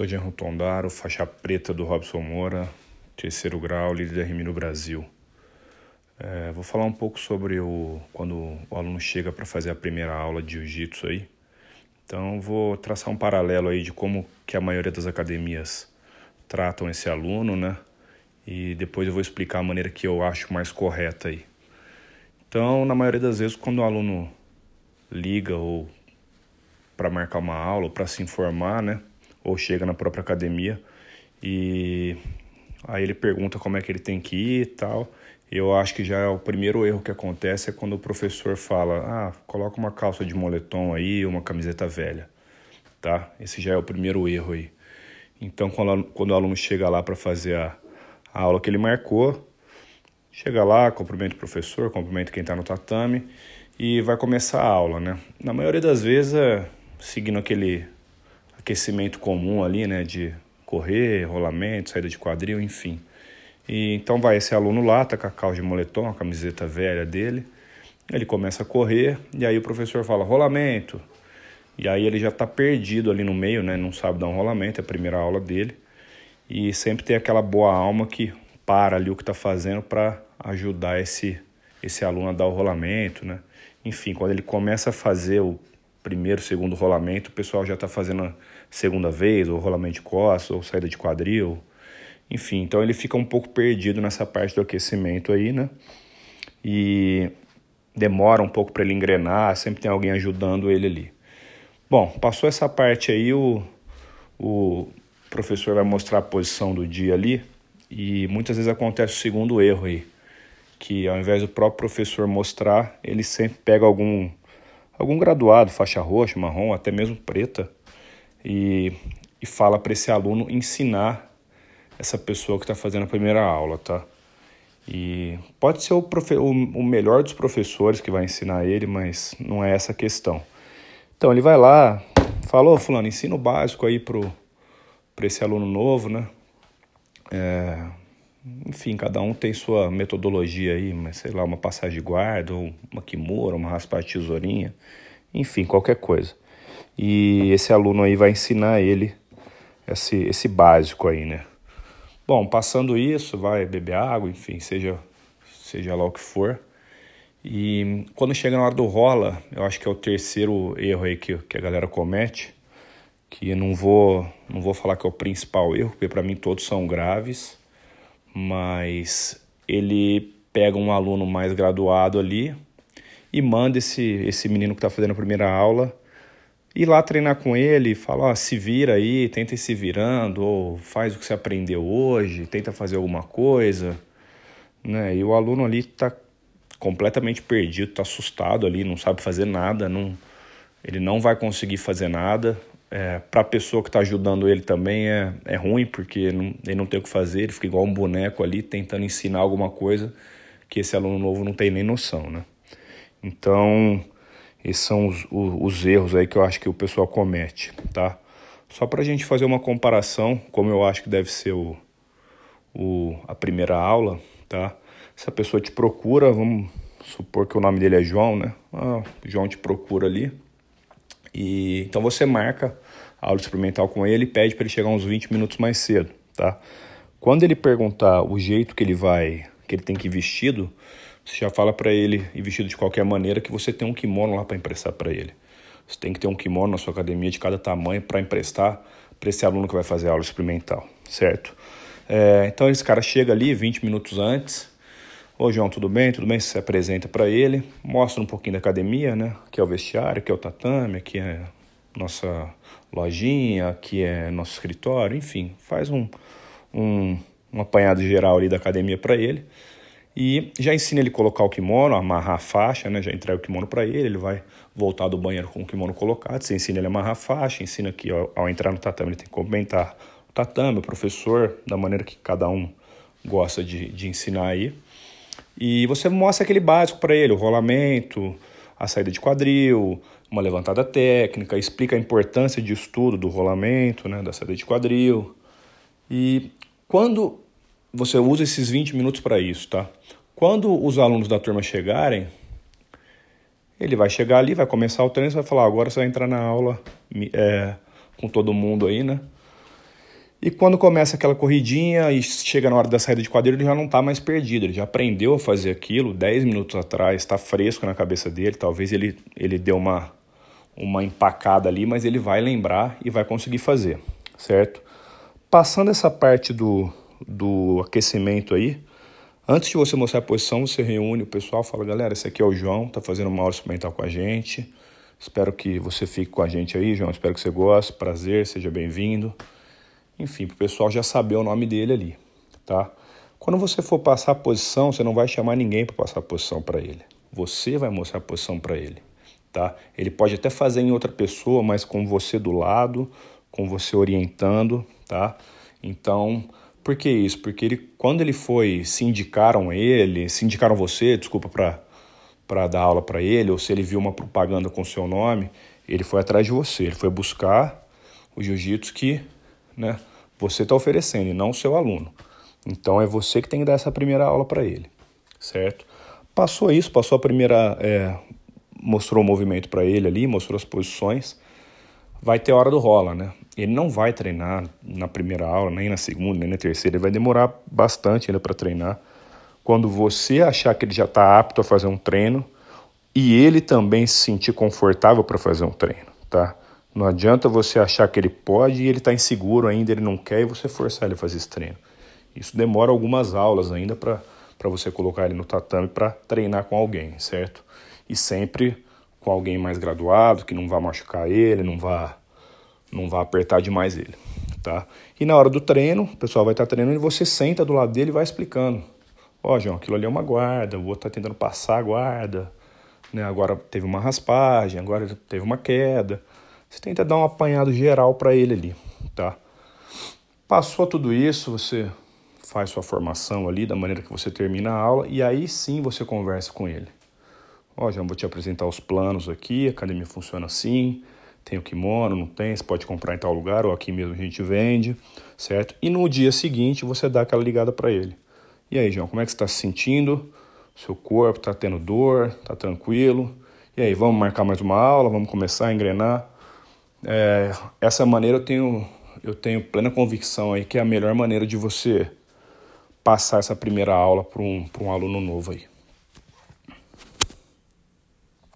Sou Jean Tondaro, faixa preta do Robson Moura, terceiro grau, líder RMI no Brasil. É, vou falar um pouco sobre o quando o aluno chega para fazer a primeira aula de jiu-jitsu aí. Então vou traçar um paralelo aí de como que a maioria das academias tratam esse aluno, né? E depois eu vou explicar a maneira que eu acho mais correta aí. Então, na maioria das vezes, quando o aluno liga ou para marcar uma aula, para se informar, né? Ou chega na própria academia e aí ele pergunta como é que ele tem que ir e tal. Eu acho que já é o primeiro erro que acontece é quando o professor fala: "Ah, coloca uma calça de moletom aí, uma camiseta velha". Tá? Esse já é o primeiro erro aí. Então, quando, quando o aluno chega lá para fazer a, a aula que ele marcou, chega lá, cumprimenta o professor, cumprimenta quem está no tatame e vai começar a aula, né? Na maioria das vezes é seguindo aquele aquecimento comum ali, né, de correr, rolamento, saída de quadril, enfim. E, então vai esse aluno lá, tá com a calça de moletom, a camiseta velha dele, ele começa a correr e aí o professor fala rolamento. E aí ele já está perdido ali no meio, né, não sabe dar um rolamento, é a primeira aula dele. E sempre tem aquela boa alma que para ali o que está fazendo para ajudar esse esse aluno a dar o rolamento, né? Enfim, quando ele começa a fazer o primeiro, segundo rolamento, o pessoal já está fazendo a segunda vez, ou rolamento de costas, ou saída de quadril, enfim. Então ele fica um pouco perdido nessa parte do aquecimento aí, né? E demora um pouco para ele engrenar, sempre tem alguém ajudando ele ali. Bom, passou essa parte aí, o, o professor vai mostrar a posição do dia ali, e muitas vezes acontece o segundo erro aí, que ao invés do próprio professor mostrar, ele sempre pega algum algum graduado, faixa roxa, marrom, até mesmo preta, e, e fala para esse aluno ensinar essa pessoa que está fazendo a primeira aula, tá? E pode ser o, profe o, o melhor dos professores que vai ensinar ele, mas não é essa a questão. Então ele vai lá, falou, fulano, ensina o básico aí pro para esse aluno novo, né? É, enfim, cada um tem sua metodologia aí, mas sei lá, uma passagem de guarda, ou uma kimura, uma raspar tesourinha, enfim, qualquer coisa. E esse aluno aí vai ensinar ele esse, esse básico aí, né? Bom, passando isso, vai beber água, enfim, seja, seja lá o que for. E quando chega na hora do rola, eu acho que é o terceiro erro aí que, que a galera comete, que não vou, não vou falar que é o principal erro, porque para mim todos são graves mas ele pega um aluno mais graduado ali e manda esse, esse menino que está fazendo a primeira aula ir lá treinar com ele, fala, ó, se vira aí, tenta ir se virando, ou faz o que você aprendeu hoje, tenta fazer alguma coisa, né? E o aluno ali está completamente perdido, está assustado ali, não sabe fazer nada, não, ele não vai conseguir fazer nada, é, para a pessoa que está ajudando ele também é, é ruim, porque não, ele não tem o que fazer, ele fica igual um boneco ali tentando ensinar alguma coisa que esse aluno novo não tem nem noção, né? Então, esses são os, os, os erros aí que eu acho que o pessoal comete, tá? Só para a gente fazer uma comparação, como eu acho que deve ser o, o, a primeira aula, tá? Se a pessoa te procura, vamos supor que o nome dele é João, né? Ah, João te procura ali, e então você marca a aula experimental com ele e pede para ele chegar uns 20 minutos mais cedo, tá? Quando ele perguntar o jeito que ele vai, que ele tem que ir vestido, você já fala para ele ir vestido de qualquer maneira que você tem um kimono lá para emprestar para ele. Você tem que ter um kimono na sua academia de cada tamanho para emprestar para esse aluno que vai fazer a aula experimental, certo? É, então esse cara chega ali 20 minutos antes, Ô João, tudo bem? Tudo bem? Você se apresenta para ele, mostra um pouquinho da academia, né? Aqui é o vestiário, aqui é o tatame, aqui é nossa lojinha, aqui é nosso escritório, enfim, faz um, um, um apanhado geral ali da academia para ele. E já ensina ele a colocar o kimono, amarrar a faixa, né? Já entrega o kimono para ele, ele vai voltar do banheiro com o kimono colocado. Você ensina ele a amarrar a faixa, ensina que ao, ao entrar no tatame ele tem que comentar o tatame, o professor, da maneira que cada um gosta de, de ensinar aí. E você mostra aquele básico para ele, o rolamento, a saída de quadril, uma levantada técnica, explica a importância de estudo do rolamento, né, da saída de quadril. E quando você usa esses 20 minutos para isso, tá? Quando os alunos da turma chegarem, ele vai chegar ali, vai começar o treino, vai falar, agora você vai entrar na aula é, com todo mundo aí, né? E quando começa aquela corridinha e chega na hora da saída de quadrilha, ele já não está mais perdido, ele já aprendeu a fazer aquilo. 10 minutos atrás, está fresco na cabeça dele, talvez ele, ele deu uma, uma empacada ali, mas ele vai lembrar e vai conseguir fazer, certo? Passando essa parte do, do aquecimento aí, antes de você mostrar a posição, você reúne o pessoal, fala, galera, esse aqui é o João, tá fazendo uma aula experimental com a gente, espero que você fique com a gente aí, João, espero que você goste, prazer, seja bem-vindo enfim, para o pessoal já saber o nome dele ali, tá? Quando você for passar a posição, você não vai chamar ninguém para passar a posição para ele. Você vai mostrar a posição para ele, tá? Ele pode até fazer em outra pessoa, mas com você do lado, com você orientando, tá? Então, por que isso? Porque ele, quando ele foi, se indicaram ele, se indicaram você, desculpa, para para dar aula para ele, ou se ele viu uma propaganda com seu nome, ele foi atrás de você, ele foi buscar o jiu-jitsu que, né, você está oferecendo e não o seu aluno. Então é você que tem que dar essa primeira aula para ele, certo? Passou isso, passou a primeira, é, mostrou o movimento para ele ali, mostrou as posições. Vai ter hora do rola, né? Ele não vai treinar na primeira aula, nem na segunda, nem na terceira. Ele vai demorar bastante ainda para treinar. Quando você achar que ele já está apto a fazer um treino e ele também se sentir confortável para fazer um treino, tá? Não adianta você achar que ele pode e ele está inseguro ainda, ele não quer e você forçar ele a fazer esse treino. Isso demora algumas aulas ainda para você colocar ele no tatame para treinar com alguém, certo? E sempre com alguém mais graduado, que não vá machucar ele, não vá, não vá apertar demais ele, tá? E na hora do treino, o pessoal vai estar tá treinando e você senta do lado dele e vai explicando. Ó, oh, João, aquilo ali é uma guarda, o outro está tentando passar a guarda, né? agora teve uma raspagem, agora teve uma queda. Você tenta dar um apanhado geral para ele ali, tá? Passou tudo isso, você faz sua formação ali da maneira que você termina a aula e aí sim você conversa com ele. Ó, já vou te apresentar os planos aqui, a academia funciona assim, tem o kimono, não tem, você pode comprar em tal lugar ou aqui mesmo a gente vende, certo? E no dia seguinte você dá aquela ligada para ele. E aí, João, como é que você está se sentindo? Seu corpo está tendo dor? Está tranquilo? E aí, vamos marcar mais uma aula? Vamos começar a engrenar? É, essa maneira eu tenho, eu tenho plena convicção aí que é a melhor maneira de você passar essa primeira aula para um, um aluno novo aí.